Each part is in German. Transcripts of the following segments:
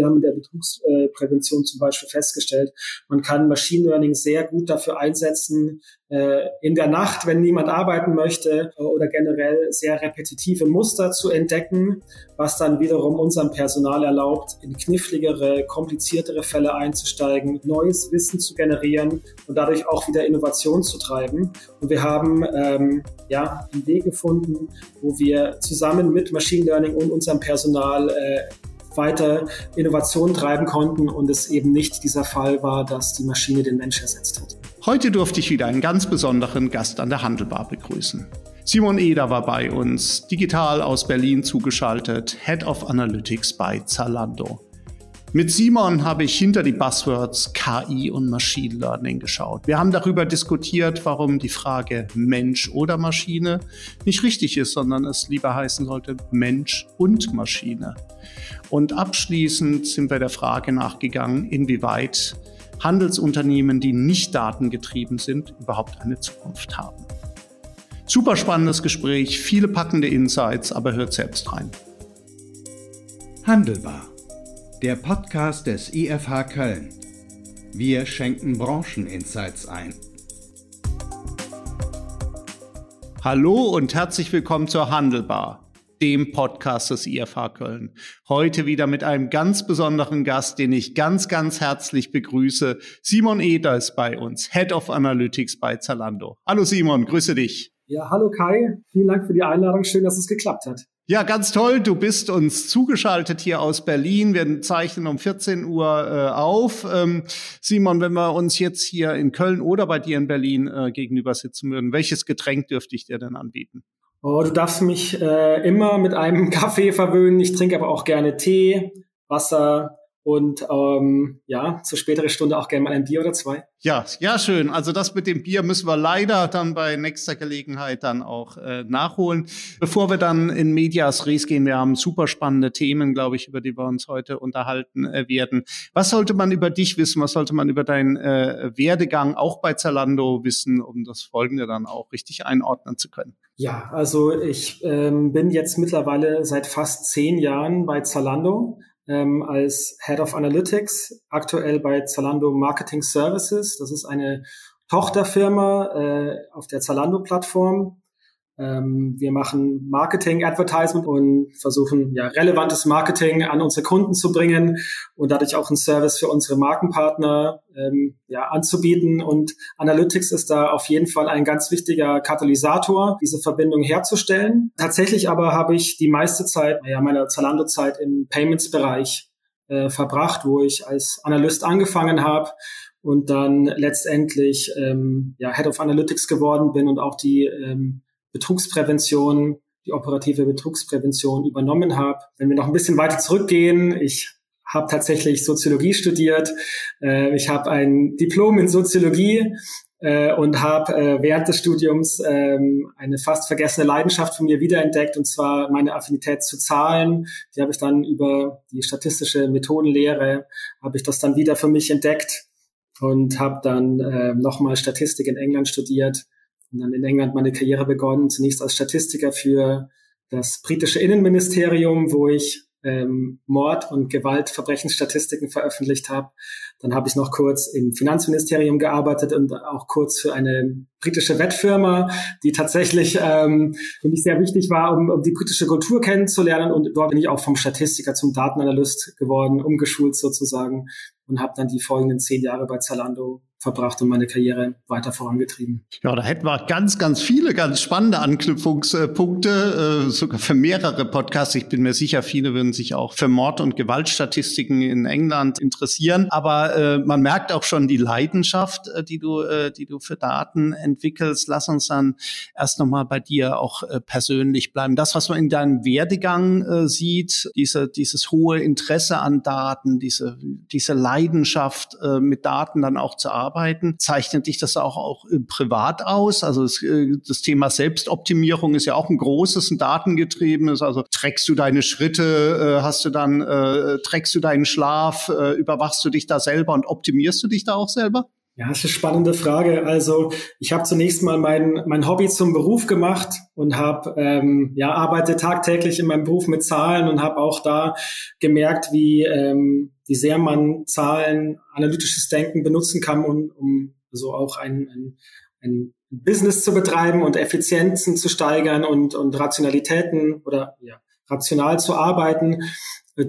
wir haben in der Betrugsprävention zum Beispiel festgestellt, man kann Machine Learning sehr gut dafür einsetzen, äh, in der Nacht, wenn niemand arbeiten möchte äh, oder generell sehr repetitive Muster zu entdecken, was dann wiederum unserem Personal erlaubt, in kniffligere, kompliziertere Fälle einzusteigen, neues Wissen zu generieren und dadurch auch wieder Innovation zu treiben. Und wir haben ähm, ja einen Weg gefunden, wo wir zusammen mit Machine Learning und unserem Personal äh, weiter Innovation treiben konnten und es eben nicht dieser Fall war, dass die Maschine den Mensch ersetzt hat. Heute durfte ich wieder einen ganz besonderen Gast an der Handelbar begrüßen. Simon Eder war bei uns, digital aus Berlin zugeschaltet, Head of Analytics bei Zalando. Mit Simon habe ich hinter die Buzzwords KI und Machine Learning geschaut. Wir haben darüber diskutiert, warum die Frage Mensch oder Maschine nicht richtig ist, sondern es lieber heißen sollte Mensch und Maschine. Und abschließend sind wir der Frage nachgegangen, inwieweit Handelsunternehmen, die nicht datengetrieben sind, überhaupt eine Zukunft haben. Super spannendes Gespräch, viele packende Insights, aber hört selbst rein. Handelbar, der Podcast des IFH Köln. Wir schenken Brancheninsights ein. Hallo und herzlich willkommen zur Handelbar dem Podcast des IFH Köln. Heute wieder mit einem ganz besonderen Gast, den ich ganz, ganz herzlich begrüße. Simon Eder ist bei uns, Head of Analytics bei Zalando. Hallo Simon, grüße dich. Ja, hallo Kai. Vielen Dank für die Einladung. Schön, dass es geklappt hat. Ja, ganz toll. Du bist uns zugeschaltet hier aus Berlin. Wir zeichnen um 14 Uhr äh, auf. Ähm, Simon, wenn wir uns jetzt hier in Köln oder bei dir in Berlin äh, gegenüber sitzen würden, welches Getränk dürfte ich dir denn anbieten? Oh, du darfst mich äh, immer mit einem Kaffee verwöhnen. Ich trinke aber auch gerne Tee, Wasser, und ähm, ja, zur späteren Stunde auch gerne mal ein Bier oder zwei. Ja, ja, schön. Also das mit dem Bier müssen wir leider dann bei nächster Gelegenheit dann auch äh, nachholen. Bevor wir dann in Medias Res gehen, wir haben super spannende Themen, glaube ich, über die wir uns heute unterhalten äh, werden. Was sollte man über dich wissen? Was sollte man über deinen äh, Werdegang auch bei Zalando wissen, um das Folgende dann auch richtig einordnen zu können? Ja, also ich ähm, bin jetzt mittlerweile seit fast zehn Jahren bei Zalando ähm, als Head of Analytics, aktuell bei Zalando Marketing Services. Das ist eine Tochterfirma äh, auf der Zalando-Plattform. Ähm, wir machen Marketing, Advertisement und versuchen ja relevantes Marketing an unsere Kunden zu bringen und dadurch auch einen Service für unsere Markenpartner ähm, ja, anzubieten. Und Analytics ist da auf jeden Fall ein ganz wichtiger Katalysator, diese Verbindung herzustellen. Tatsächlich aber habe ich die meiste Zeit, ja, meiner Zalando-Zeit im Payments-Bereich äh, verbracht, wo ich als Analyst angefangen habe und dann letztendlich ähm, ja, Head of Analytics geworden bin und auch die ähm, Betrugsprävention, die operative Betrugsprävention übernommen habe. Wenn wir noch ein bisschen weiter zurückgehen, ich habe tatsächlich Soziologie studiert. Äh, ich habe ein Diplom in Soziologie äh, und habe äh, während des Studiums ähm, eine fast vergessene Leidenschaft von mir wiederentdeckt, und zwar meine Affinität zu Zahlen. Die habe ich dann über die statistische Methodenlehre, habe ich das dann wieder für mich entdeckt und habe dann äh, nochmal Statistik in England studiert und dann in England meine Karriere begonnen, zunächst als Statistiker für das britische Innenministerium, wo ich ähm, Mord- und Gewaltverbrechensstatistiken veröffentlicht habe. Dann habe ich noch kurz im Finanzministerium gearbeitet und auch kurz für eine britische Wettfirma, die tatsächlich ähm, für mich sehr wichtig war, um, um die britische Kultur kennenzulernen. Und dort bin ich auch vom Statistiker zum Datenanalyst geworden, umgeschult sozusagen und habe dann die folgenden zehn Jahre bei Zalando verbracht und meine Karriere weiter vorangetrieben. Ja, da hätten wir ganz, ganz viele ganz spannende Anknüpfungspunkte, äh, sogar für mehrere Podcasts. Ich bin mir sicher, viele würden sich auch für Mord- und Gewaltstatistiken in England interessieren. Aber äh, man merkt auch schon die Leidenschaft, äh, die du, äh, die du für Daten entwickelst. Lass uns dann erst nochmal bei dir auch äh, persönlich bleiben. Das, was man in deinem Werdegang äh, sieht, diese, dieses hohe Interesse an Daten, diese, diese Leidenschaft, mit Daten dann auch zu arbeiten, arbeiten. Zeichnet dich das auch, auch äh, privat aus? Also das, äh, das Thema Selbstoptimierung ist ja auch ein großes, ein datengetriebenes. Also trägst du deine Schritte, äh, hast du dann, trägst du deinen Schlaf, überwachst du dich da selber und optimierst du dich da auch selber? Ja, das ist eine spannende Frage. Also ich habe zunächst mal mein, mein Hobby zum Beruf gemacht und habe ähm, ja arbeite tagtäglich in meinem Beruf mit Zahlen und habe auch da gemerkt, wie ähm, wie sehr man Zahlen, analytisches Denken benutzen kann, um, um so auch ein, ein, ein Business zu betreiben und Effizienzen zu steigern und, und Rationalitäten oder ja, rational zu arbeiten.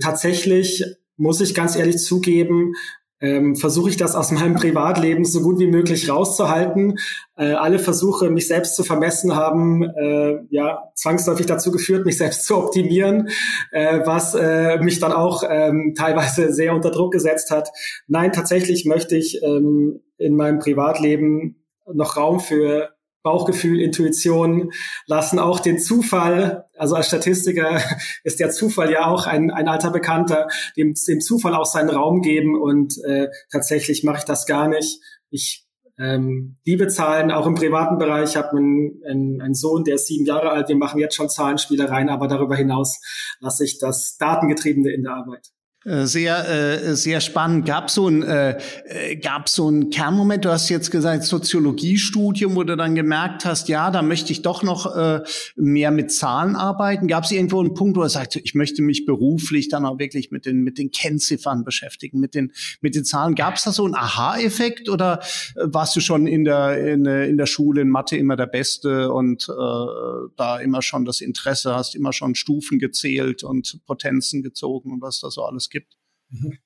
Tatsächlich muss ich ganz ehrlich zugeben, ähm, versuche ich das aus meinem Privatleben so gut wie möglich rauszuhalten. Äh, alle Versuche, mich selbst zu vermessen, haben äh, ja zwangsläufig dazu geführt, mich selbst zu optimieren, äh, was äh, mich dann auch ähm, teilweise sehr unter Druck gesetzt hat. Nein, tatsächlich möchte ich ähm, in meinem Privatleben noch Raum für Bauchgefühl, Intuition lassen auch den Zufall, also als Statistiker ist der Zufall ja auch ein, ein alter Bekannter, dem, dem Zufall auch seinen Raum geben und äh, tatsächlich mache ich das gar nicht. Ich ähm, liebe Zahlen, auch im privaten Bereich. Ich habe einen, einen, einen Sohn, der ist sieben Jahre alt. Wir machen jetzt schon Zahlenspielereien, aber darüber hinaus lasse ich das Datengetriebene in der Arbeit. Äh, sehr, äh, sehr spannend. Gab so ein, äh, äh, gab so ein Kernmoment. Du hast jetzt gesagt Soziologiestudium, wo du dann gemerkt hast, ja, da möchte ich doch noch äh, mehr mit Zahlen arbeiten. Gab es irgendwo einen Punkt, wo du sagst, ich möchte mich beruflich dann auch wirklich mit den mit den Kennziffern beschäftigen, mit den mit den Zahlen. Gab es da so einen Aha-Effekt oder warst du schon in der in, in der Schule in Mathe immer der Beste und äh, da immer schon das Interesse hast, immer schon Stufen gezählt und Potenzen gezogen und was da so alles gibt? Mhm.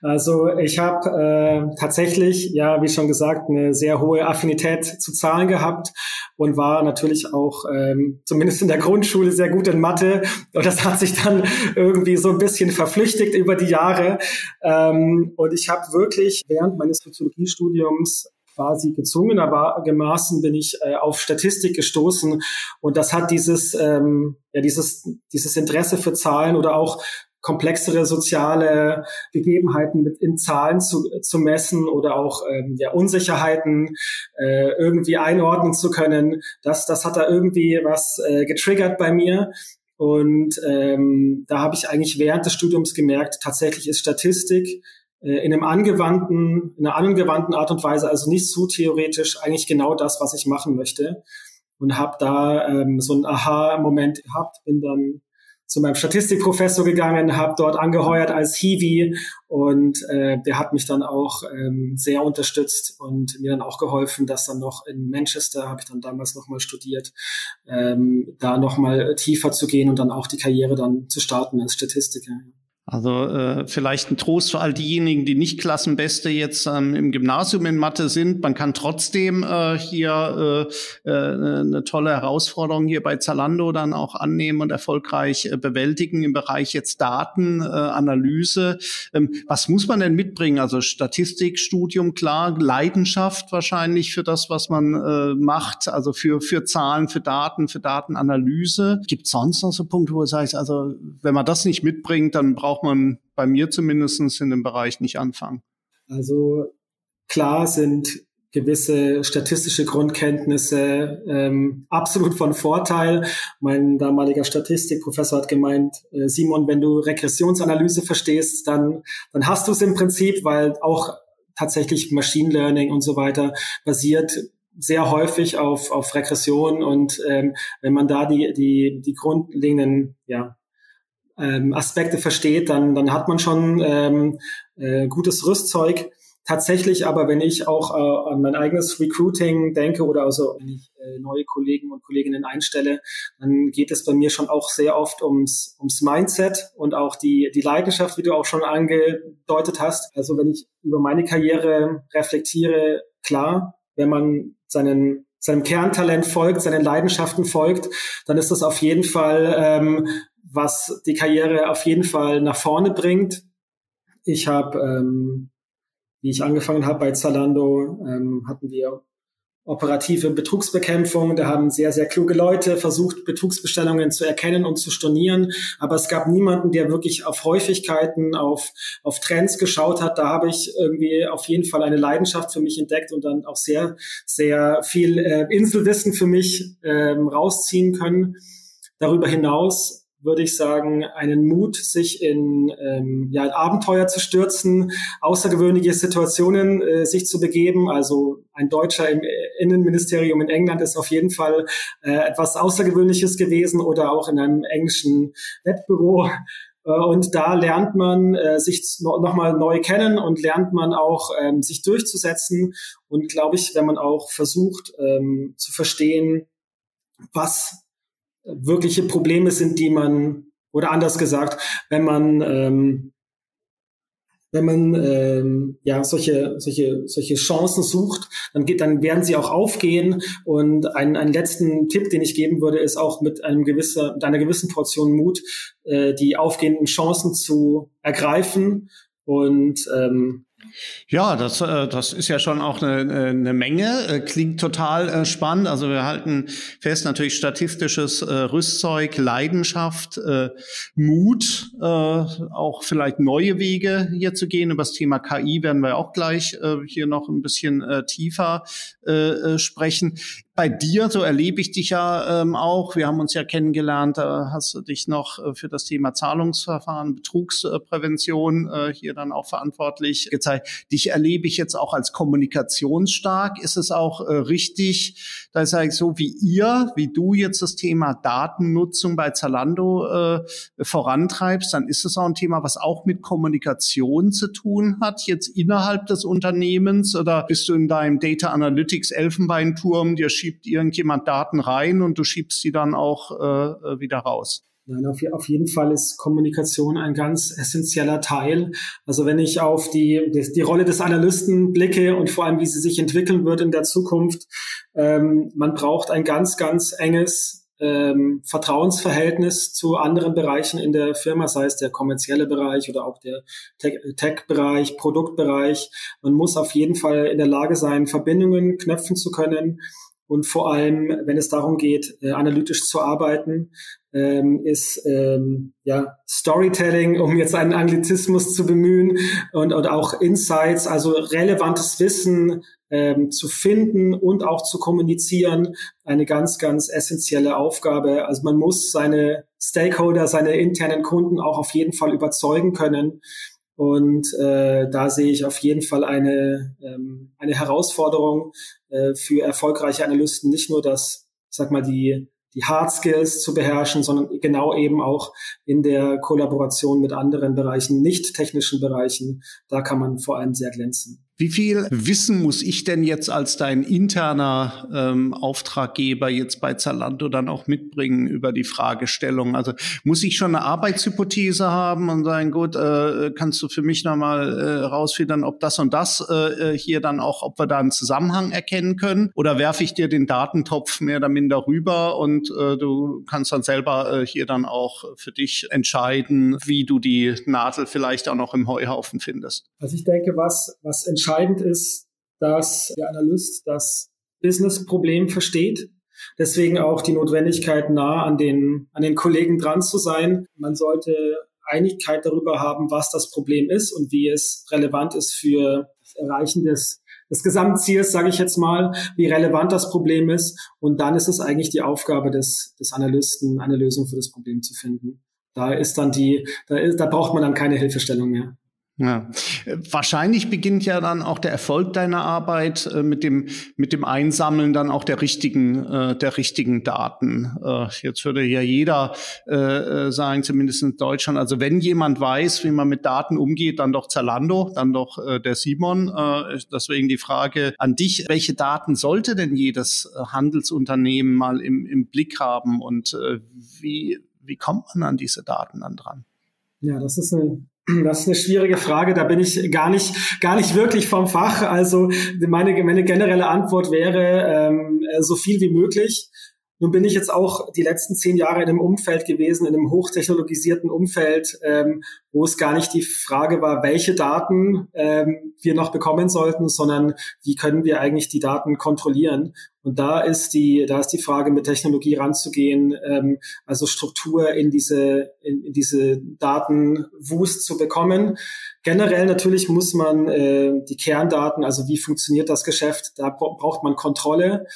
Also ich habe äh, tatsächlich, ja, wie schon gesagt, eine sehr hohe Affinität zu Zahlen gehabt und war natürlich auch ähm, zumindest in der Grundschule sehr gut in Mathe. Und das hat sich dann irgendwie so ein bisschen verflüchtigt über die Jahre. Ähm, und ich habe wirklich während meines Soziologiestudiums quasi gezwungenermaßen bin ich äh, auf Statistik gestoßen und das hat dieses ähm, ja dieses dieses Interesse für Zahlen oder auch komplexere soziale Gegebenheiten mit in Zahlen zu, zu messen oder auch ähm, ja, Unsicherheiten äh, irgendwie einordnen zu können. Das, das hat da irgendwie was äh, getriggert bei mir. Und ähm, da habe ich eigentlich während des Studiums gemerkt, tatsächlich ist Statistik äh, in einem angewandten, in einer angewandten Art und Weise, also nicht zu theoretisch, eigentlich genau das, was ich machen möchte. Und habe da ähm, so einen Aha-Moment gehabt, bin dann zu meinem Statistikprofessor gegangen, habe dort angeheuert als Hiwi und äh, der hat mich dann auch ähm, sehr unterstützt und mir dann auch geholfen, dass dann noch in Manchester, habe ich dann damals nochmal studiert, ähm, da nochmal tiefer zu gehen und dann auch die Karriere dann zu starten als Statistiker. Also äh, vielleicht ein Trost für all diejenigen, die nicht Klassenbeste jetzt ähm, im Gymnasium in Mathe sind. Man kann trotzdem äh, hier äh, äh, eine tolle Herausforderung hier bei Zalando dann auch annehmen und erfolgreich äh, bewältigen im Bereich jetzt Datenanalyse. Äh, ähm, was muss man denn mitbringen? Also Statistikstudium, klar, Leidenschaft wahrscheinlich für das, was man äh, macht, also für, für Zahlen, für Daten, für Datenanalyse. Gibt sonst noch so Punkte, wo du sagst, also wenn man das nicht mitbringt, dann braucht braucht man bei mir zumindest in dem Bereich nicht anfangen. Also klar sind gewisse statistische Grundkenntnisse ähm, absolut von Vorteil. Mein damaliger Statistikprofessor hat gemeint, äh, Simon, wenn du Regressionsanalyse verstehst, dann, dann hast du es im Prinzip, weil auch tatsächlich Machine Learning und so weiter basiert sehr häufig auf, auf Regression und ähm, wenn man da die, die, die grundlegenden ja, ähm, Aspekte versteht, dann, dann hat man schon ähm, äh, gutes Rüstzeug. Tatsächlich aber, wenn ich auch äh, an mein eigenes Recruiting denke oder also wenn ich äh, neue Kollegen und Kolleginnen einstelle, dann geht es bei mir schon auch sehr oft ums, ums Mindset und auch die, die Leidenschaft, wie du auch schon angedeutet hast. Also wenn ich über meine Karriere reflektiere, klar, wenn man seinen seinem Kerntalent folgt, seinen Leidenschaften folgt, dann ist das auf jeden Fall ähm, was die Karriere auf jeden Fall nach vorne bringt. Ich habe, ähm, wie ich angefangen habe bei Zalando, ähm, hatten wir operative Betrugsbekämpfung. Da haben sehr, sehr kluge Leute versucht, Betrugsbestellungen zu erkennen und zu stornieren. Aber es gab niemanden, der wirklich auf Häufigkeiten, auf, auf Trends geschaut hat. Da habe ich irgendwie auf jeden Fall eine Leidenschaft für mich entdeckt und dann auch sehr, sehr viel äh, Inselwissen für mich ähm, rausziehen können. Darüber hinaus würde ich sagen, einen Mut, sich in ähm, ja, Abenteuer zu stürzen, außergewöhnliche Situationen äh, sich zu begeben. Also ein Deutscher im Innenministerium in England ist auf jeden Fall äh, etwas Außergewöhnliches gewesen oder auch in einem englischen Wettbüro. Äh, und da lernt man äh, sich nochmal neu kennen und lernt man auch ähm, sich durchzusetzen. Und glaube ich, wenn man auch versucht ähm, zu verstehen, was wirkliche Probleme sind, die man, oder anders gesagt, wenn man ähm, wenn man ähm, ja solche solche solche Chancen sucht, dann geht dann werden sie auch aufgehen. Und ein, einen letzten Tipp, den ich geben würde, ist auch mit einem gewisser mit einer gewissen Portion Mut äh, die aufgehenden Chancen zu ergreifen. Und ähm, ja, das, äh, das ist ja schon auch eine, eine Menge. Äh, klingt total äh, spannend. Also wir halten fest, natürlich statistisches Rüstzeug, Leidenschaft, Mut, auch vielleicht neue Wege hier zu gehen. Über das Thema KI werden wir auch gleich hier noch ein bisschen tiefer sprechen bei dir, so erlebe ich dich ja ähm, auch. Wir haben uns ja kennengelernt, da hast du dich noch äh, für das Thema Zahlungsverfahren, Betrugsprävention äh, hier dann auch verantwortlich gezeigt. Dich erlebe ich jetzt auch als kommunikationsstark. Ist es auch äh, richtig, da sage ich so, wie ihr, wie du jetzt das Thema Datennutzung bei Zalando äh, vorantreibst, dann ist es auch ein Thema, was auch mit Kommunikation zu tun hat, jetzt innerhalb des Unternehmens oder bist du in deinem Data Analytics Elfenbeinturm dir schiebt irgendjemand Daten rein und du schiebst sie dann auch äh, äh, wieder raus. Nein, auf, auf, jeden Fall ist Kommunikation ein ganz essentieller Teil. Also wenn ich auf die, die, die, Rolle des Analysten blicke und vor allem, wie sie sich entwickeln wird in der Zukunft, ähm, man braucht ein ganz, ganz enges ähm, Vertrauensverhältnis zu anderen Bereichen in der Firma, sei es der kommerzielle Bereich oder auch der Tech-Bereich, Produktbereich. Man muss auf jeden Fall in der Lage sein, Verbindungen knöpfen zu können und vor allem, wenn es darum geht, äh, analytisch zu arbeiten, ähm, ist ähm, ja Storytelling, um jetzt einen Anglizismus zu bemühen, und, und auch Insights, also relevantes Wissen ähm, zu finden und auch zu kommunizieren, eine ganz, ganz essentielle Aufgabe. Also man muss seine Stakeholder, seine internen Kunden auch auf jeden Fall überzeugen können. Und äh, da sehe ich auf jeden Fall eine, ähm, eine Herausforderung äh, für erfolgreiche Analysten, nicht nur das, sag mal, die, die Hard Skills zu beherrschen, sondern genau eben auch in der Kollaboration mit anderen Bereichen, nicht technischen Bereichen. Da kann man vor allem sehr glänzen. Wie viel Wissen muss ich denn jetzt als dein interner ähm, Auftraggeber jetzt bei Zalando dann auch mitbringen über die Fragestellung? Also muss ich schon eine Arbeitshypothese haben und sagen, gut, äh, kannst du für mich nochmal äh, rausfinden, ob das und das äh, hier dann auch, ob wir da einen Zusammenhang erkennen können? Oder werfe ich dir den Datentopf mehr oder minder rüber und äh, du kannst dann selber äh, hier dann auch für dich entscheiden, wie du die Nadel vielleicht auch noch im Heuhaufen findest? Also ich denke, was, was entscheidend ist, dass der Analyst das Business-Problem versteht. Deswegen auch die Notwendigkeit, nah an den, an den Kollegen dran zu sein. Man sollte Einigkeit darüber haben, was das Problem ist und wie es relevant ist für das Erreichen des, des Gesamtziels, sage ich jetzt mal, wie relevant das Problem ist. Und dann ist es eigentlich die Aufgabe des, des Analysten, eine Lösung für das Problem zu finden. Da ist dann die, da, ist, da braucht man dann keine Hilfestellung mehr. Ja. Wahrscheinlich beginnt ja dann auch der Erfolg deiner Arbeit äh, mit dem mit dem Einsammeln dann auch der richtigen äh, der richtigen Daten. Äh, jetzt würde ja jeder äh, äh, sagen, zumindest in Deutschland. Also wenn jemand weiß, wie man mit Daten umgeht, dann doch Zalando, dann doch äh, der Simon. Deswegen die Frage an dich: Welche Daten sollte denn jedes Handelsunternehmen mal im, im Blick haben und wie wie kommt man an diese Daten dann dran? Ja, das ist eine das ist eine schwierige Frage. Da bin ich gar nicht, gar nicht wirklich vom Fach. Also meine, meine generelle Antwort wäre ähm, so viel wie möglich. Nun bin ich jetzt auch die letzten zehn Jahre in einem Umfeld gewesen, in einem hochtechnologisierten Umfeld, ähm, wo es gar nicht die Frage war, welche Daten ähm, wir noch bekommen sollten, sondern wie können wir eigentlich die Daten kontrollieren. Und da ist die, da ist die Frage, mit Technologie ranzugehen, ähm, also Struktur in diese, in, in diese Datenwust zu bekommen. Generell natürlich muss man äh, die Kerndaten, also wie funktioniert das Geschäft, da braucht man Kontrolle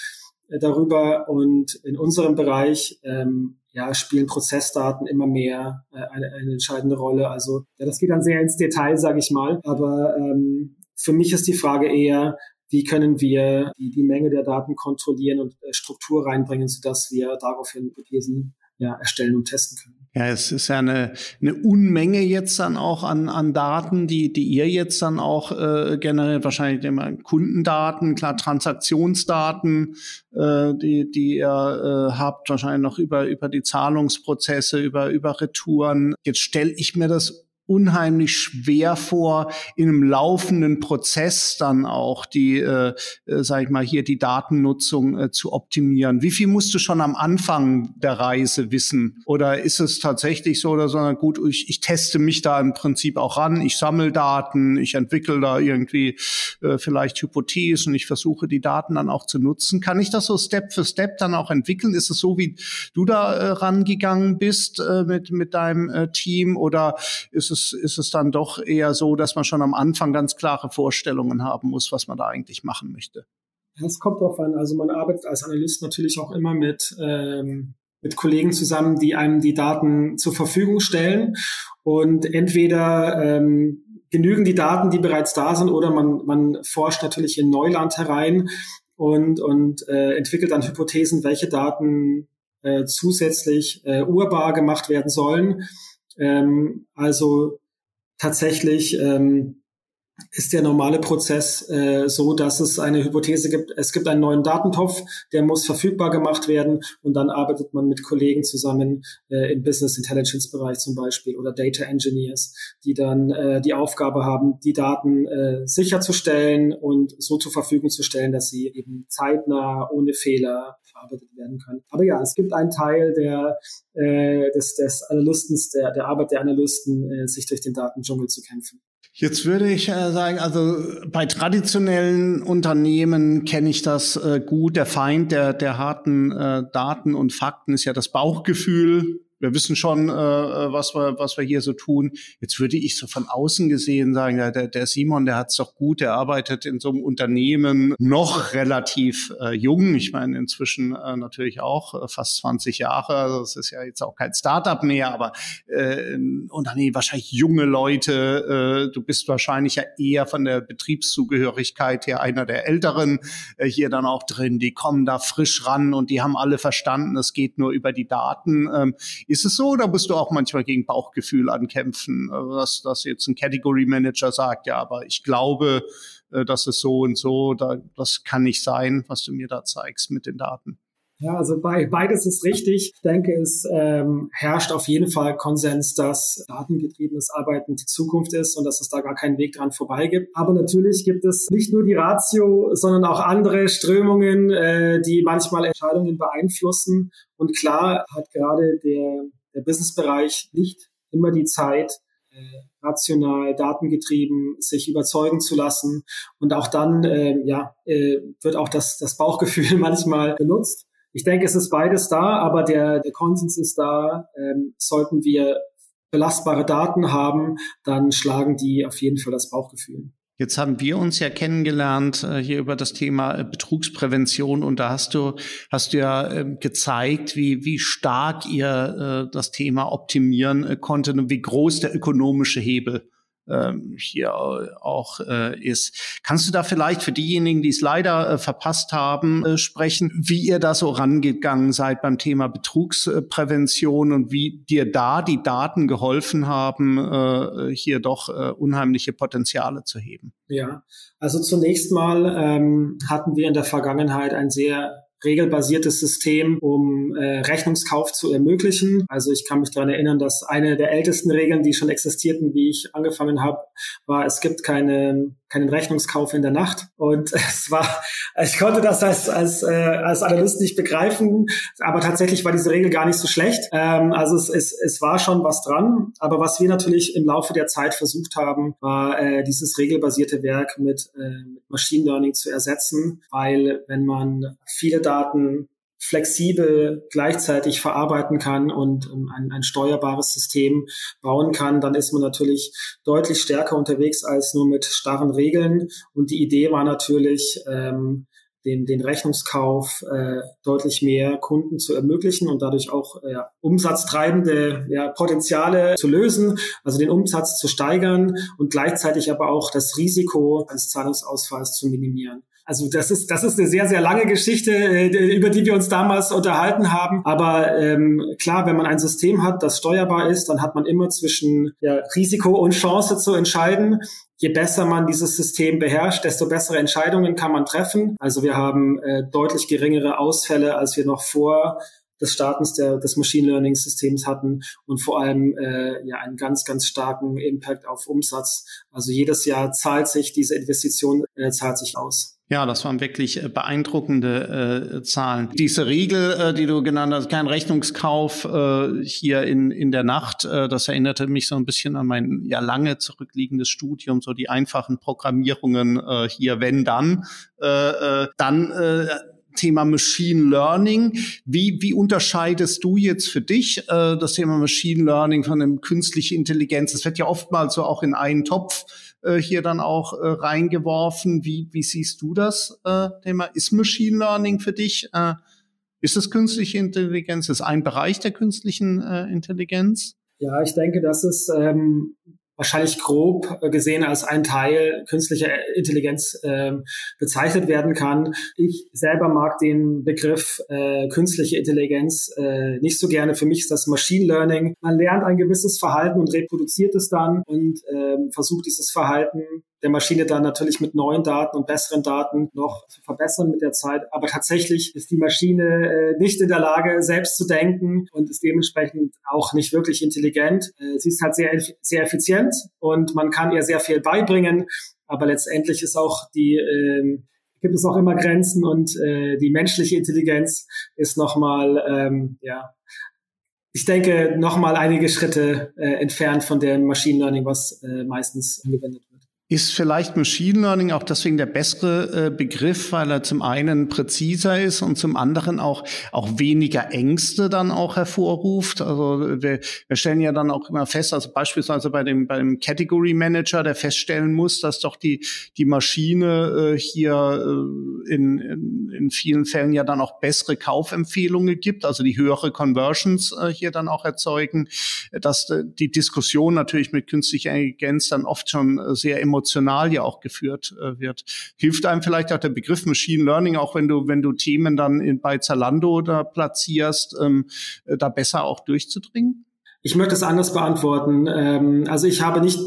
darüber und in unserem Bereich ähm, ja, spielen Prozessdaten immer mehr äh, eine, eine entscheidende Rolle. Also ja, das geht dann sehr ins Detail, sage ich mal. Aber ähm, für mich ist die Frage eher, wie können wir die, die Menge der Daten kontrollieren und äh, Struktur reinbringen, sodass wir daraufhin Hypothesen ja, erstellen und testen können. Ja, es ist ja eine, eine Unmenge jetzt dann auch an, an Daten, die, die ihr jetzt dann auch äh, generell wahrscheinlich immer Kundendaten, klar Transaktionsdaten, äh, die, die ihr äh, habt, wahrscheinlich noch über, über die Zahlungsprozesse, über, über Retouren. Jetzt stelle ich mir das unheimlich schwer vor, in einem laufenden Prozess dann auch die, äh, äh, sag ich mal, hier die Datennutzung äh, zu optimieren. Wie viel musst du schon am Anfang der Reise wissen? Oder ist es tatsächlich so oder sondern gut, ich, ich teste mich da im Prinzip auch ran, ich sammle Daten, ich entwickle da irgendwie äh, vielleicht Hypothesen, ich versuche die Daten dann auch zu nutzen. Kann ich das so Step für Step dann auch entwickeln? Ist es so, wie du da äh, rangegangen bist äh, mit, mit deinem äh, Team oder ist es es, ist es dann doch eher so, dass man schon am Anfang ganz klare Vorstellungen haben muss, was man da eigentlich machen möchte. Das kommt drauf an. Also man arbeitet als Analyst natürlich auch immer mit, ähm, mit Kollegen zusammen, die einem die Daten zur Verfügung stellen. Und entweder ähm, genügen die Daten, die bereits da sind, oder man, man forscht natürlich in Neuland herein und, und äh, entwickelt dann Hypothesen, welche Daten äh, zusätzlich äh, urbar gemacht werden sollen. Ähm, also tatsächlich ähm, ist der normale Prozess äh, so, dass es eine Hypothese gibt. Es gibt einen neuen Datentopf, der muss verfügbar gemacht werden und dann arbeitet man mit Kollegen zusammen äh, im Business Intelligence Bereich zum Beispiel oder Data Engineers, die dann äh, die Aufgabe haben, die Daten äh, sicherzustellen und so zur Verfügung zu stellen, dass sie eben zeitnah ohne Fehler verarbeitet werden können. Aber ja, es gibt einen Teil der, äh, des, des Analysten, der, der Arbeit der Analysten, äh, sich durch den Datendschungel zu kämpfen. Jetzt würde ich äh, sagen, also bei traditionellen Unternehmen kenne ich das äh, gut. Der Feind der, der harten äh, Daten und Fakten ist ja das Bauchgefühl wir wissen schon, äh, äh, was, wir, was wir hier so tun. Jetzt würde ich so von außen gesehen sagen, ja, der, der Simon, der hat's doch gut, der arbeitet in so einem Unternehmen noch relativ äh, jung. Ich meine, inzwischen äh, natürlich auch äh, fast 20 Jahre. Also das ist ja jetzt auch kein Startup mehr, aber äh, Unternehmen, wahrscheinlich junge Leute. Äh, du bist wahrscheinlich ja eher von der Betriebszugehörigkeit her einer der Älteren äh, hier dann auch drin. Die kommen da frisch ran und die haben alle verstanden, es geht nur über die Daten. Ähm, ist es so oder musst du auch manchmal gegen Bauchgefühl ankämpfen, äh, dass, dass jetzt ein Category Manager sagt, ja, aber ich glaube, äh, das ist so und so, da, das kann nicht sein, was du mir da zeigst mit den Daten? Ja, also bei, beides ist richtig. Ich denke, es ähm, herrscht auf jeden Fall Konsens, dass datengetriebenes Arbeiten die Zukunft ist und dass es da gar keinen Weg dran vorbei gibt. Aber natürlich gibt es nicht nur die Ratio, sondern auch andere Strömungen, äh, die manchmal Entscheidungen beeinflussen. Und klar hat gerade der, der Businessbereich nicht immer die Zeit, äh, rational, datengetrieben sich überzeugen zu lassen. Und auch dann äh, ja, äh, wird auch das, das Bauchgefühl manchmal benutzt. Ich denke, es ist beides da, aber der, der Konsens ist da. Ähm, sollten wir belastbare Daten haben, dann schlagen die auf jeden Fall das Bauchgefühl. Jetzt haben wir uns ja kennengelernt äh, hier über das Thema äh, Betrugsprävention und da hast du hast du ja äh, gezeigt, wie wie stark ihr äh, das Thema optimieren äh, konntet und wie groß der ökonomische Hebel hier auch äh, ist. Kannst du da vielleicht für diejenigen, die es leider äh, verpasst haben, äh, sprechen, wie ihr da so rangegangen seid beim Thema Betrugsprävention und wie dir da die Daten geholfen haben, äh, hier doch äh, unheimliche Potenziale zu heben? Ja, also zunächst mal ähm, hatten wir in der Vergangenheit ein sehr regelbasiertes System, um äh, Rechnungskauf zu ermöglichen. Also ich kann mich daran erinnern, dass eine der ältesten Regeln, die schon existierten, wie ich angefangen habe, war, es gibt keine, keinen Rechnungskauf in der Nacht. Und es war, ich konnte das als, als, äh, als Analyst nicht begreifen, aber tatsächlich war diese Regel gar nicht so schlecht. Ähm, also es, es, es war schon was dran. Aber was wir natürlich im Laufe der Zeit versucht haben, war äh, dieses regelbasierte Werk mit, äh, mit Machine Learning zu ersetzen, weil wenn man viele Daten flexibel gleichzeitig verarbeiten kann und ähm, ein, ein steuerbares System bauen kann, dann ist man natürlich deutlich stärker unterwegs als nur mit starren Regeln. Und die Idee war natürlich, ähm, den, den Rechnungskauf äh, deutlich mehr Kunden zu ermöglichen und dadurch auch äh, umsatztreibende ja, Potenziale zu lösen, also den Umsatz zu steigern und gleichzeitig aber auch das Risiko eines Zahlungsausfalls zu minimieren. Also das ist, das ist eine sehr, sehr lange Geschichte, äh, über die wir uns damals unterhalten haben. Aber ähm, klar, wenn man ein System hat, das steuerbar ist, dann hat man immer zwischen ja, Risiko und Chance zu entscheiden. Je besser man dieses System beherrscht, desto bessere Entscheidungen kann man treffen. Also wir haben äh, deutlich geringere Ausfälle, als wir noch vor des Startens der, des Machine Learning Systems hatten und vor allem äh, ja einen ganz, ganz starken Impact auf Umsatz. Also jedes Jahr zahlt sich diese Investition, äh, zahlt sich aus. Ja, das waren wirklich äh, beeindruckende äh, Zahlen. Diese Regel, äh, die du genannt hast, kein Rechnungskauf äh, hier in, in der Nacht, äh, das erinnerte mich so ein bisschen an mein ja lange zurückliegendes Studium, so die einfachen Programmierungen äh, hier, wenn dann. Äh, äh, dann äh, Thema Machine Learning. Wie, wie unterscheidest du jetzt für dich äh, das Thema Machine Learning von dem künstliche Intelligenz? Das wird ja oftmals so auch in einen Topf äh, hier dann auch äh, reingeworfen. Wie, wie siehst du das äh, Thema? Ist Machine Learning für dich? Äh, ist es künstliche Intelligenz? Ist ein Bereich der künstlichen äh, Intelligenz? Ja, ich denke, dass es ähm, wahrscheinlich grob gesehen als ein Teil künstlicher Intelligenz äh, bezeichnet werden kann. Ich selber mag den Begriff äh, künstliche Intelligenz äh, nicht so gerne. Für mich ist das Machine Learning. Man lernt ein gewisses Verhalten und reproduziert es dann und äh, versucht dieses Verhalten der Maschine dann natürlich mit neuen Daten und besseren Daten noch zu verbessern mit der Zeit. Aber tatsächlich ist die Maschine äh, nicht in der Lage, selbst zu denken und ist dementsprechend auch nicht wirklich intelligent. Äh, sie ist halt sehr, sehr effizient und man kann ihr sehr viel beibringen. Aber letztendlich ist auch die, äh, gibt es auch immer Grenzen und äh, die menschliche Intelligenz ist nochmal, ähm, ja, ich denke, nochmal einige Schritte äh, entfernt von dem Machine Learning, was äh, meistens angewendet wird. Ist vielleicht Machine Learning auch deswegen der bessere äh, Begriff, weil er zum einen präziser ist und zum anderen auch, auch weniger Ängste dann auch hervorruft. Also wir, wir stellen ja dann auch immer fest, also beispielsweise bei dem, beim Category Manager, der feststellen muss, dass doch die, die Maschine äh, hier äh, in, in, in vielen Fällen ja dann auch bessere Kaufempfehlungen gibt, also die höhere Conversions hier dann auch erzeugen, dass die Diskussion natürlich mit künstlicher Intelligenz dann oft schon sehr emotional emotional ja auch geführt äh, wird. Hilft einem vielleicht auch der Begriff Machine Learning, auch wenn du, wenn du Themen dann in, bei Zalando da platzierst, ähm, äh, da besser auch durchzudringen? Ich möchte es anders beantworten. Ähm, also ich habe nicht,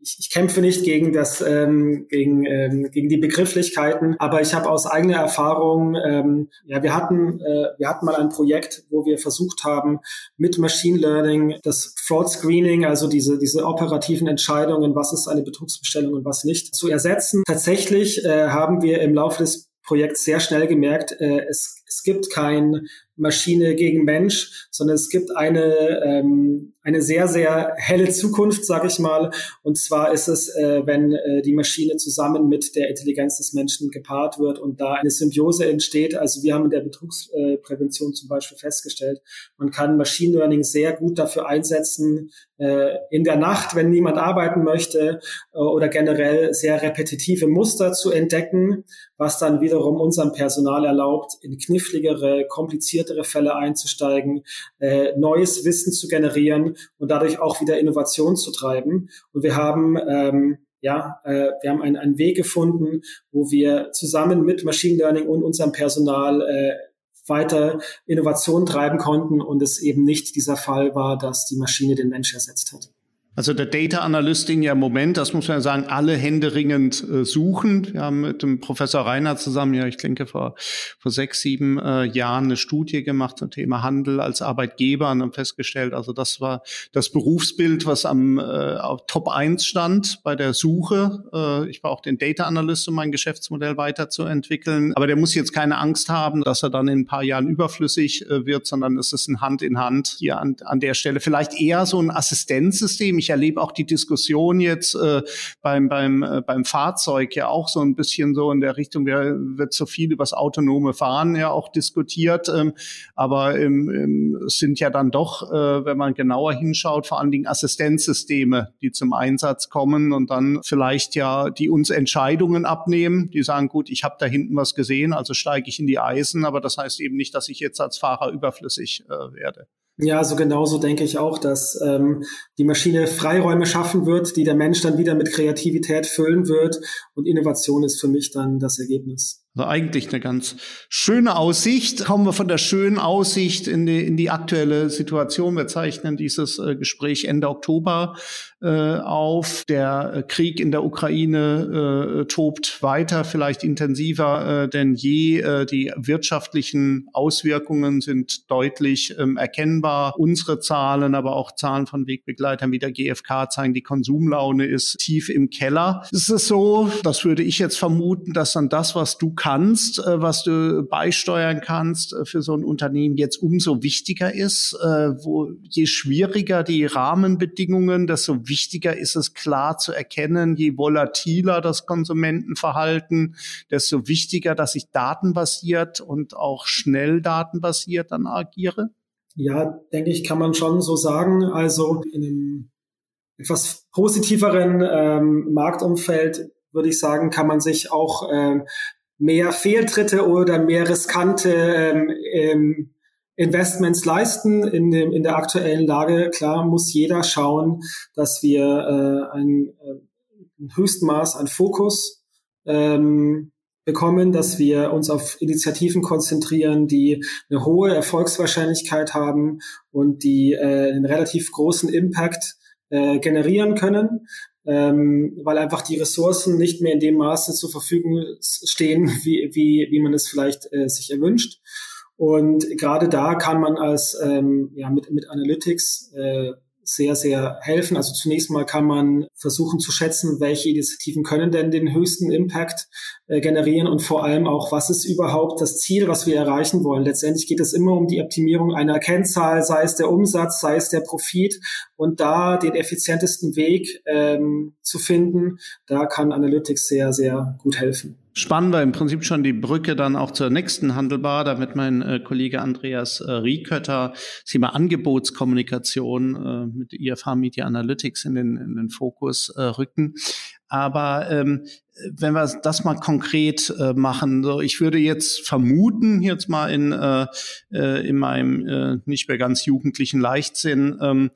ich, ich kämpfe nicht gegen das, ähm, gegen, ähm, gegen die Begrifflichkeiten, aber ich habe aus eigener Erfahrung, ähm, ja, wir hatten, äh, wir hatten mal ein Projekt, wo wir versucht haben, mit Machine Learning das Fraud Screening, also diese, diese operativen Entscheidungen, was ist eine Betrugsbestellung und was nicht, zu ersetzen. Tatsächlich äh, haben wir im Laufe des Projekts sehr schnell gemerkt, äh, es, es gibt kein Maschine gegen Mensch, sondern es gibt eine, ähm, eine sehr, sehr helle Zukunft, sage ich mal. Und zwar ist es, äh, wenn äh, die Maschine zusammen mit der Intelligenz des Menschen gepaart wird und da eine Symbiose entsteht. Also wir haben in der Betrugsprävention zum Beispiel festgestellt, man kann Machine Learning sehr gut dafür einsetzen, äh, in der Nacht, wenn niemand arbeiten möchte, äh, oder generell sehr repetitive Muster zu entdecken, was dann wiederum unserem Personal erlaubt, in kniffligere, komplizierte kompliziertere Fälle einzusteigen, äh, neues Wissen zu generieren und dadurch auch wieder Innovation zu treiben. Und wir haben ähm, ja, äh, wir haben einen, einen Weg gefunden, wo wir zusammen mit Machine Learning und unserem Personal äh, weiter Innovation treiben konnten und es eben nicht dieser Fall war, dass die Maschine den Mensch ersetzt hat. Also der Data Analyst, den ja im Moment, das muss man ja sagen, alle händeringend äh, suchen. Wir haben mit dem Professor Reiner zusammen, ja, ich denke vor, vor sechs, sieben äh, Jahren eine Studie gemacht zum Thema Handel als Arbeitgeber und haben festgestellt, also das war das Berufsbild, was am äh, auf Top 1 stand bei der Suche. Äh, ich war auch den Data Analyst, um mein Geschäftsmodell weiterzuentwickeln. Aber der muss jetzt keine Angst haben, dass er dann in ein paar Jahren überflüssig äh, wird, sondern es ist ein Hand in Hand hier an, an der Stelle. Vielleicht eher so ein Assistenzsystem Ich erlebe auch die Diskussion jetzt äh, beim, beim, äh, beim Fahrzeug ja auch so ein bisschen so in der Richtung, wir, wird so viel über das autonome Fahren ja auch diskutiert. Ähm, aber ähm, ähm, es sind ja dann doch, äh, wenn man genauer hinschaut, vor allen Dingen Assistenzsysteme, die zum Einsatz kommen und dann vielleicht ja, die uns Entscheidungen abnehmen, die sagen, gut, ich habe da hinten was gesehen, also steige ich in die Eisen, aber das heißt eben nicht, dass ich jetzt als Fahrer überflüssig äh, werde. Ja, also genauso denke ich auch, dass ähm, die Maschine Freiräume schaffen wird, die der Mensch dann wieder mit Kreativität füllen wird. Und Innovation ist für mich dann das Ergebnis. Also eigentlich eine ganz schöne Aussicht. Kommen wir von der schönen Aussicht in die, in die aktuelle Situation. Wir zeichnen dieses äh, Gespräch Ende Oktober äh, auf. Der äh, Krieg in der Ukraine äh, tobt weiter, vielleicht intensiver äh, denn je. Äh, die wirtschaftlichen Auswirkungen sind deutlich ähm, erkennbar. Unsere Zahlen, aber auch Zahlen von Wegbegleitern wie der GfK zeigen, die Konsumlaune ist tief im Keller. Es ist so, das würde ich jetzt vermuten, dass dann das, was du kannst, äh, was du beisteuern kannst äh, für so ein Unternehmen jetzt umso wichtiger ist. Äh, wo je schwieriger die Rahmenbedingungen, desto wichtiger ist es klar zu erkennen, je volatiler das Konsumentenverhalten, desto wichtiger, dass ich datenbasiert und auch schnell datenbasiert dann agiere? Ja, denke ich, kann man schon so sagen. Also in einem etwas positiveren ähm, Marktumfeld würde ich sagen, kann man sich auch ähm, mehr Fehltritte oder mehr riskante ähm, ähm, Investments leisten in, dem, in der aktuellen Lage. Klar muss jeder schauen, dass wir äh, ein, äh, ein Höchstmaß an Fokus ähm, bekommen, dass wir uns auf Initiativen konzentrieren, die eine hohe Erfolgswahrscheinlichkeit haben und die äh, einen relativ großen Impact äh, generieren können ähm, weil einfach die Ressourcen nicht mehr in dem Maße zur Verfügung stehen, wie, wie, wie man es vielleicht äh, sich erwünscht. Und gerade da kann man als ähm, ja, mit, mit Analytics äh, sehr, sehr helfen. Also zunächst mal kann man versuchen zu schätzen, welche Initiativen können denn den höchsten Impact äh, generieren und vor allem auch, was ist überhaupt das Ziel, was wir erreichen wollen. Letztendlich geht es immer um die Optimierung einer Kennzahl, sei es der Umsatz, sei es der Profit und da den effizientesten Weg ähm, zu finden, da kann Analytics sehr, sehr gut helfen spannen wir im Prinzip schon die Brücke dann auch zur nächsten Handelbar, damit mein äh, Kollege Andreas äh, Riekötter das Thema Angebotskommunikation äh, mit IFH Media Analytics in den, in den Fokus äh, rücken. Aber ähm, wenn wir das mal konkret äh, machen, so ich würde jetzt vermuten, jetzt mal in, äh, äh in meinem äh, nicht mehr ganz jugendlichen Leichtsinn, ähm,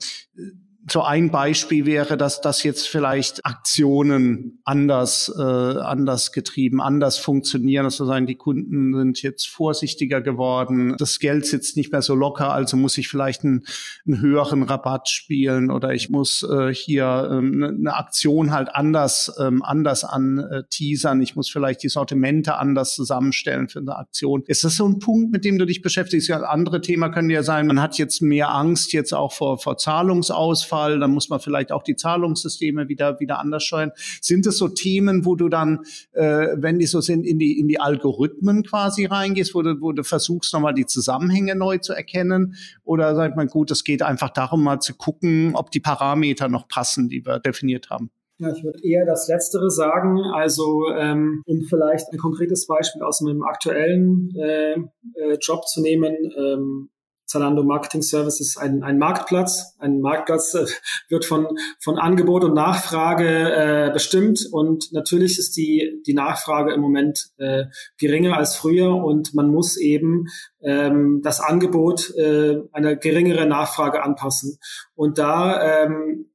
so ein Beispiel wäre, dass das jetzt vielleicht Aktionen anders, äh, anders getrieben, anders funktionieren, wir sagen, die Kunden sind jetzt vorsichtiger geworden, das Geld sitzt nicht mehr so locker, also muss ich vielleicht einen, einen höheren Rabatt spielen oder ich muss äh, hier ähm, eine ne Aktion halt anders, ähm, anders an teasern, ich muss vielleicht die Sortimente anders zusammenstellen für eine Aktion. Ist das so ein Punkt, mit dem du dich beschäftigst? Ja, andere Thema können ja sein, man hat jetzt mehr Angst jetzt auch vor, vor Zahlungsausfall Ausfall, dann muss man vielleicht auch die Zahlungssysteme wieder, wieder anders steuern. Sind es so Themen, wo du dann, äh, wenn die so sind, in die, in die Algorithmen quasi reingehst, wo du, wo du versuchst, nochmal die Zusammenhänge neu zu erkennen? Oder sagt man, gut, es geht einfach darum, mal zu gucken, ob die Parameter noch passen, die wir definiert haben? Ja, ich würde eher das Letztere sagen. Also ähm, um vielleicht ein konkretes Beispiel aus meinem aktuellen äh, äh, Job zu nehmen. Ähm, Zalando Marketing Services ein, ein Marktplatz. Ein Marktplatz äh, wird von, von Angebot und Nachfrage äh, bestimmt und natürlich ist die, die Nachfrage im Moment äh, geringer als früher und man muss eben ähm, das Angebot äh, einer geringere Nachfrage anpassen. Und da ähm,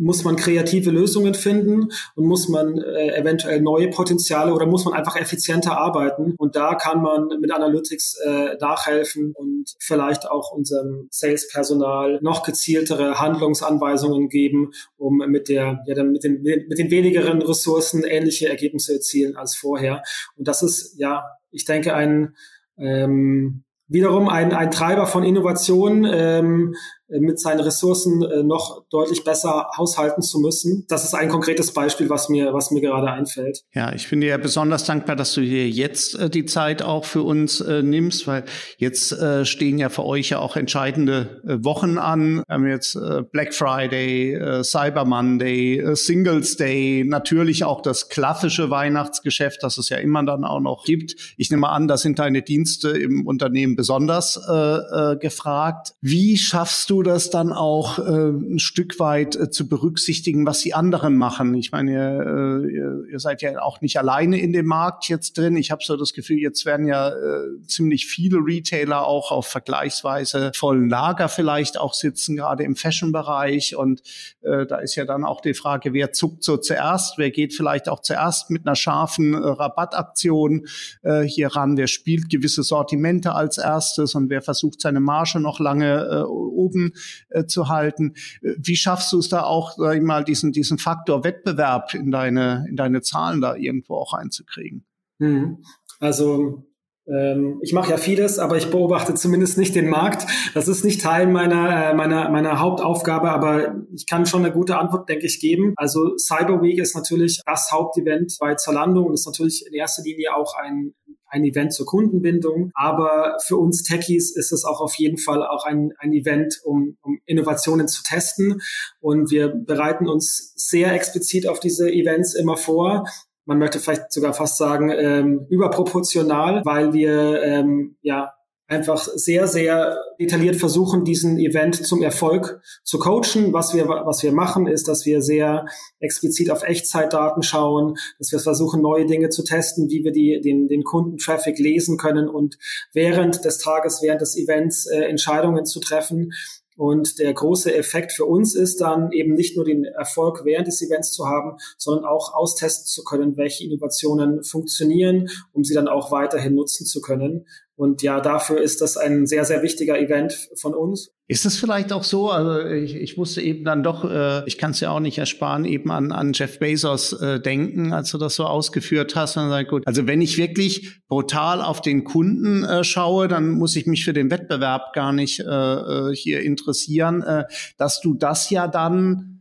muss man kreative Lösungen finden und muss man äh, eventuell neue Potenziale oder muss man einfach effizienter arbeiten. Und da kann man mit Analytics äh, nachhelfen und vielleicht auch unserem Sales-Personal noch gezieltere Handlungsanweisungen geben, um mit der, ja, mit den, mit den wenigeren Ressourcen ähnliche Ergebnisse erzielen als vorher. Und das ist, ja, ich denke, ein, ähm, wiederum ein, ein Treiber von Innovation, ähm, äh, mit seinen Ressourcen äh, noch deutlich besser haushalten zu müssen. Das ist ein konkretes Beispiel, was mir, was mir gerade einfällt. Ja, ich bin dir besonders dankbar, dass du dir jetzt äh, die Zeit auch für uns äh, nimmst, weil jetzt äh, stehen ja für euch ja auch entscheidende äh, Wochen an. Wir haben jetzt äh, Black Friday, äh, Cyber Monday, äh, Singles Day, natürlich auch das klassische Weihnachtsgeschäft, das es ja immer dann auch noch gibt. Ich nehme an, da sind deine Dienste im Unternehmen besonders äh, äh, gefragt. Wie schaffst du das dann auch äh, ein Stück weit äh, zu berücksichtigen, was die anderen machen? Ich meine, ihr, äh, ihr seid ja auch nicht alleine in dem Markt jetzt drin. Ich habe so das Gefühl, jetzt werden ja äh, ziemlich viele Retailer auch auf vergleichsweise vollen Lager vielleicht auch sitzen, gerade im Fashion-Bereich. Und äh, da ist ja dann auch die Frage, wer zuckt so zuerst, wer geht vielleicht auch zuerst mit einer scharfen äh, Rabattaktion äh, hier ran, wer spielt gewisse Sortimente als erstes und wer versucht seine Marge noch lange äh, oben äh, zu halten. Wie schaffst du es da auch, sag ich mal, diesen, diesen Faktor Wettbewerb in deine, in deine Zahlen da irgendwo auch einzukriegen? Hm. Also ähm, ich mache ja vieles, aber ich beobachte zumindest nicht den Markt. Das ist nicht Teil meiner, äh, meiner, meiner Hauptaufgabe, aber ich kann schon eine gute Antwort, denke ich, geben. Also Cyber Week ist natürlich das Hauptevent bei Zalando und ist natürlich in erster Linie auch ein ein Event zur Kundenbindung. Aber für uns Techies ist es auch auf jeden Fall auch ein, ein Event, um, um Innovationen zu testen. Und wir bereiten uns sehr explizit auf diese Events immer vor man möchte vielleicht sogar fast sagen, ähm, überproportional, weil wir ähm, ja einfach sehr, sehr detailliert versuchen, diesen Event zum Erfolg zu coachen. Was wir, was wir machen, ist, dass wir sehr explizit auf Echtzeitdaten schauen, dass wir versuchen, neue Dinge zu testen, wie wir die, den, den Kundentraffic lesen können und während des Tages, während des Events äh, Entscheidungen zu treffen. Und der große Effekt für uns ist dann eben nicht nur den Erfolg während des Events zu haben, sondern auch austesten zu können, welche Innovationen funktionieren, um sie dann auch weiterhin nutzen zu können. Und ja, dafür ist das ein sehr, sehr wichtiger Event von uns. Ist es vielleicht auch so, also ich, ich musste eben dann doch, äh, ich kann es ja auch nicht ersparen, eben an, an Jeff Bezos äh, denken, als du das so ausgeführt hast. Und dann gut, also wenn ich wirklich brutal auf den Kunden äh, schaue, dann muss ich mich für den Wettbewerb gar nicht äh, äh hier interessieren, äh, dass du das ja dann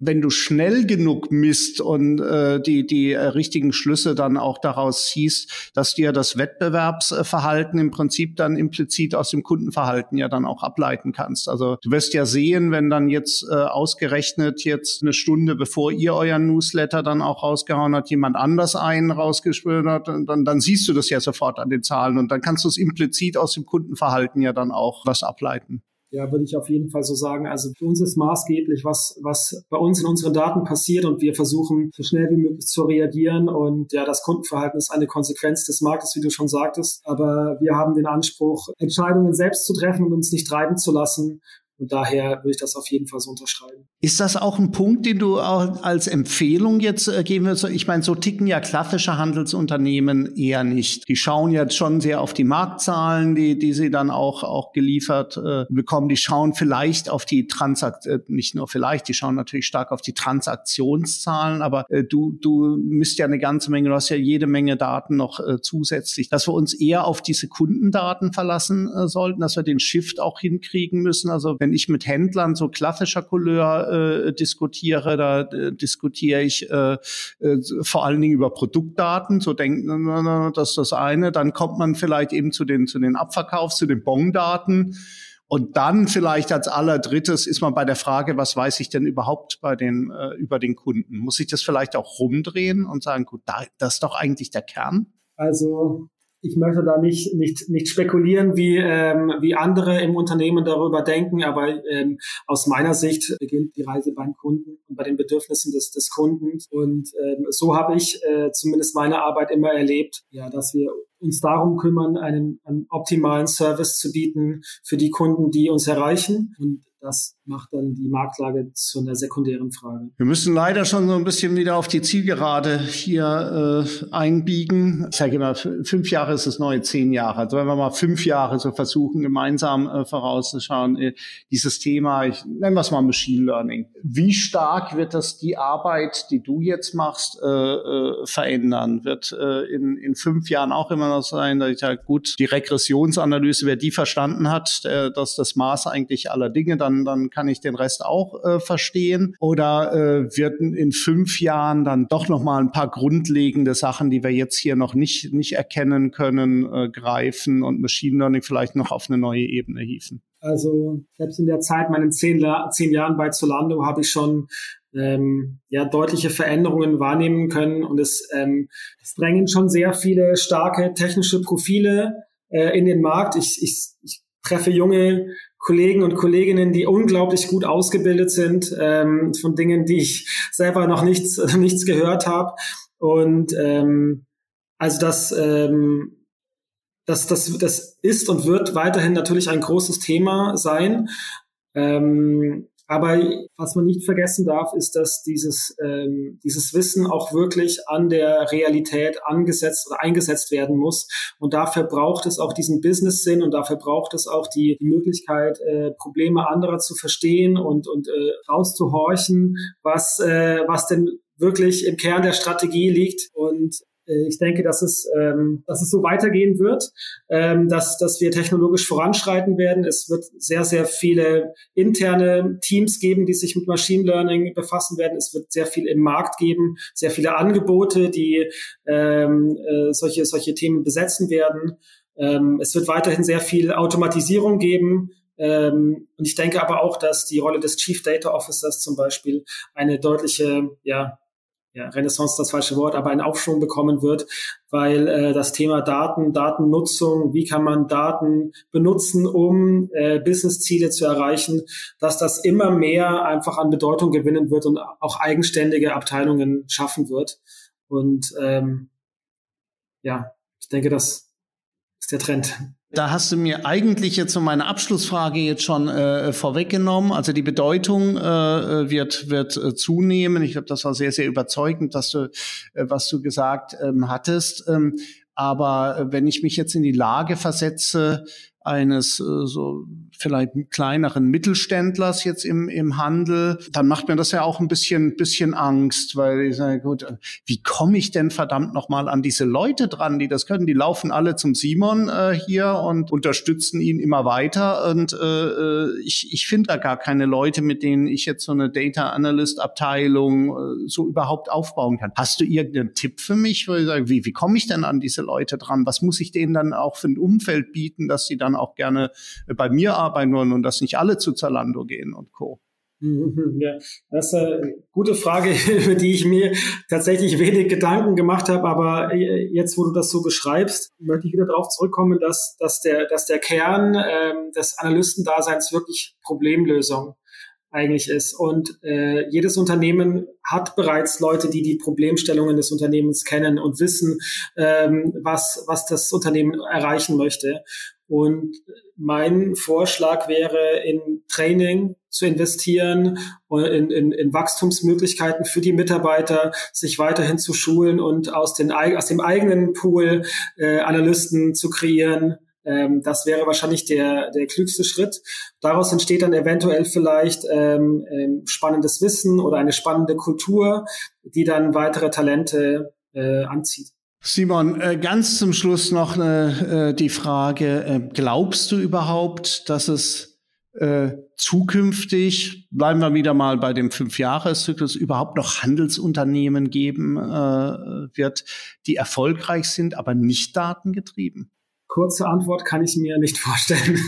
wenn du schnell genug misst und äh, die, die äh, richtigen Schlüsse dann auch daraus ziehst, dass dir das Wettbewerbsverhalten im Prinzip dann implizit aus dem Kundenverhalten ja dann auch ableiten kannst. Also du wirst ja sehen, wenn dann jetzt äh, ausgerechnet jetzt eine Stunde bevor ihr euren Newsletter dann auch rausgehauen hat, jemand anders einen rausgespürt hat, dann, dann siehst du das ja sofort an den Zahlen und dann kannst du es implizit aus dem Kundenverhalten ja dann auch was ableiten. Ja, würde ich auf jeden Fall so sagen. Also für uns ist maßgeblich, was, was bei uns in unseren Daten passiert und wir versuchen so schnell wie möglich zu reagieren. Und ja, das Kundenverhalten ist eine Konsequenz des Marktes, wie du schon sagtest. Aber wir haben den Anspruch, Entscheidungen selbst zu treffen und uns nicht treiben zu lassen. Und daher würde ich das auf jeden Fall so unterschreiben. Ist das auch ein Punkt, den du auch als Empfehlung jetzt äh, geben würdest? Ich meine, so ticken ja klassische Handelsunternehmen eher nicht. Die schauen jetzt schon sehr auf die Marktzahlen, die, die sie dann auch, auch geliefert äh, bekommen. Die schauen vielleicht auf die Transaktion, äh, nicht nur vielleicht, die schauen natürlich stark auf die Transaktionszahlen, aber äh, du, du misst ja eine ganze Menge, du hast ja jede Menge Daten noch äh, zusätzlich, dass wir uns eher auf diese Kundendaten verlassen äh, sollten, dass wir den Shift auch hinkriegen müssen. Also wenn wenn ich mit Händlern so klassischer Couleur äh, diskutiere, da äh, diskutiere ich äh, äh, vor allen Dingen über Produktdaten, so denken, das ist das eine. Dann kommt man vielleicht eben zu den, zu den Abverkaufs-, zu den Bon-Daten. Und dann vielleicht als allerdrittes ist man bei der Frage, was weiß ich denn überhaupt bei den, äh, über den Kunden? Muss ich das vielleicht auch rumdrehen und sagen, gut, da, das ist doch eigentlich der Kern? Also ich möchte da nicht, nicht, nicht spekulieren, wie, ähm, wie andere im Unternehmen darüber denken, aber ähm, aus meiner Sicht beginnt die Reise beim Kunden und bei den Bedürfnissen des, des Kunden. Und ähm, so habe ich äh, zumindest meine Arbeit immer erlebt, ja, dass wir uns darum kümmern, einen, einen optimalen Service zu bieten für die Kunden, die uns erreichen. Und das macht dann die Marktlage zu einer sekundären Frage. Wir müssen leider schon so ein bisschen wieder auf die Zielgerade hier äh, einbiegen. Ich sage immer, fünf Jahre ist das neue zehn Jahre. Also wenn wir mal fünf Jahre so versuchen, gemeinsam äh, vorauszuschauen, äh, dieses Thema, ich nenne es mal Machine Learning. Wie stark wird das die Arbeit, die du jetzt machst, äh, äh, verändern? Wird äh, in, in fünf Jahren auch immer noch sein, dass ich halt gut, die Regressionsanalyse, wer die verstanden hat, äh, dass das Maß eigentlich aller Dinge dann dann, dann kann ich den Rest auch äh, verstehen? Oder äh, wird in fünf Jahren dann doch nochmal ein paar grundlegende Sachen, die wir jetzt hier noch nicht, nicht erkennen können, äh, greifen und Machine Learning vielleicht noch auf eine neue Ebene hieven? Also selbst in der Zeit, meinen zehn, zehn Jahren bei Zolando, habe ich schon ähm, ja deutliche Veränderungen wahrnehmen können und es, ähm, es drängen schon sehr viele starke technische Profile äh, in den Markt. Ich, ich, ich treffe junge Kollegen und Kolleginnen, die unglaublich gut ausgebildet sind ähm, von Dingen, die ich selber noch nichts nichts gehört habe und ähm, also das ähm, das, das, das ist und wird weiterhin natürlich ein großes Thema sein. Ähm, aber was man nicht vergessen darf, ist, dass dieses, ähm, dieses Wissen auch wirklich an der Realität angesetzt oder eingesetzt werden muss. Und dafür braucht es auch diesen Business-Sinn und dafür braucht es auch die, Möglichkeit, äh, Probleme anderer zu verstehen und, und äh, rauszuhorchen, was, äh, was denn wirklich im Kern der Strategie liegt. Und ich denke, dass es, ähm, dass es so weitergehen wird, ähm, dass, dass wir technologisch voranschreiten werden. Es wird sehr, sehr viele interne Teams geben, die sich mit Machine Learning befassen werden. Es wird sehr viel im Markt geben, sehr viele Angebote, die ähm, äh, solche, solche Themen besetzen werden. Ähm, es wird weiterhin sehr viel Automatisierung geben. Ähm, und ich denke aber auch, dass die Rolle des Chief Data Officers zum Beispiel eine deutliche ja, ja, Renaissance das falsche Wort, aber einen Aufschwung bekommen wird, weil äh, das Thema Daten, Datennutzung, wie kann man Daten benutzen, um äh, Businessziele zu erreichen, dass das immer mehr einfach an Bedeutung gewinnen wird und auch eigenständige Abteilungen schaffen wird. Und ähm, ja, ich denke, das ist der Trend. Da hast du mir eigentlich jetzt so meine Abschlussfrage jetzt schon äh, vorweggenommen. Also die Bedeutung äh, wird wird äh, zunehmen. Ich glaube, das war sehr sehr überzeugend, dass du äh, was du gesagt ähm, hattest. Ähm, aber äh, wenn ich mich jetzt in die Lage versetze, eines äh, so vielleicht kleineren Mittelständlers jetzt im, im Handel, dann macht mir das ja auch ein bisschen, bisschen Angst, weil ich sage, gut, wie komme ich denn verdammt nochmal an diese Leute dran, die das können? Die laufen alle zum Simon äh, hier und unterstützen ihn immer weiter und äh, äh ich, ich finde da gar keine Leute, mit denen ich jetzt so eine Data Analyst Abteilung äh, so überhaupt aufbauen kann. Hast du irgendeinen Tipp für mich, wo ich sage, wie, wie komme ich denn an diese Leute dran? Was muss ich denen dann auch für ein Umfeld bieten, dass sie dann auch gerne bei mir arbeiten wollen und dass nicht alle zu Zalando gehen und Co. Ja, das ist eine gute Frage, über die ich mir tatsächlich wenig Gedanken gemacht habe. Aber jetzt, wo du das so beschreibst, möchte ich wieder darauf zurückkommen, dass, dass, der, dass der Kern ähm, des Analystendaseins wirklich Problemlösung eigentlich ist. Und äh, jedes Unternehmen hat bereits Leute, die die Problemstellungen des Unternehmens kennen und wissen, ähm, was, was das Unternehmen erreichen möchte. Und mein Vorschlag wäre, in Training zu investieren, in, in, in Wachstumsmöglichkeiten für die Mitarbeiter, sich weiterhin zu schulen und aus, den, aus dem eigenen Pool äh, Analysten zu kreieren. Ähm, das wäre wahrscheinlich der, der klügste Schritt. Daraus entsteht dann eventuell vielleicht ähm, ähm, spannendes Wissen oder eine spannende Kultur, die dann weitere Talente äh, anzieht. Simon, äh, ganz zum Schluss noch äh, die Frage, äh, glaubst du überhaupt, dass es zukünftig, bleiben wir wieder mal bei dem Fünfjahreszyklus, überhaupt noch Handelsunternehmen geben wird, die erfolgreich sind, aber nicht datengetrieben? Kurze Antwort kann ich mir nicht vorstellen.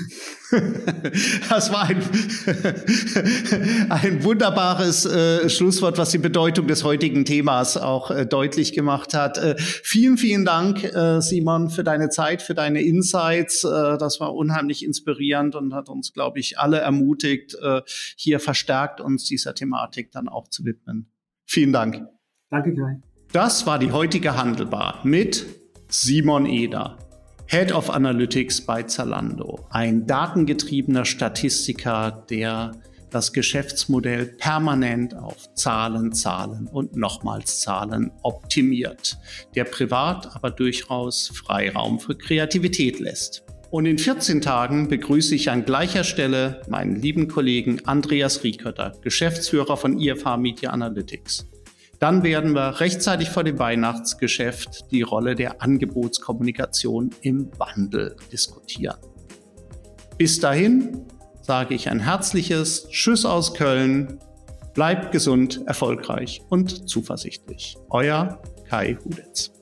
Das war ein, ein wunderbares äh, Schlusswort, was die Bedeutung des heutigen Themas auch äh, deutlich gemacht hat. Äh, vielen, vielen Dank, äh, Simon, für deine Zeit, für deine Insights. Äh, das war unheimlich inspirierend und hat uns, glaube ich, alle ermutigt, äh, hier verstärkt uns dieser Thematik dann auch zu widmen. Vielen Dank. Danke, Kai. Das war die heutige Handelbar mit Simon Eder. Head of Analytics bei Zalando. Ein datengetriebener Statistiker, der das Geschäftsmodell permanent auf Zahlen, Zahlen und nochmals Zahlen optimiert, der privat aber durchaus Freiraum für Kreativität lässt. Und in 14 Tagen begrüße ich an gleicher Stelle meinen lieben Kollegen Andreas Riekötter, Geschäftsführer von IFH Media Analytics. Dann werden wir rechtzeitig vor dem Weihnachtsgeschäft die Rolle der Angebotskommunikation im Wandel diskutieren. Bis dahin, sage ich ein herzliches Tschüss aus Köln. Bleibt gesund, erfolgreich und zuversichtlich. Euer Kai Hudetz.